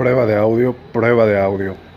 Prueba de audio, prueba de audio.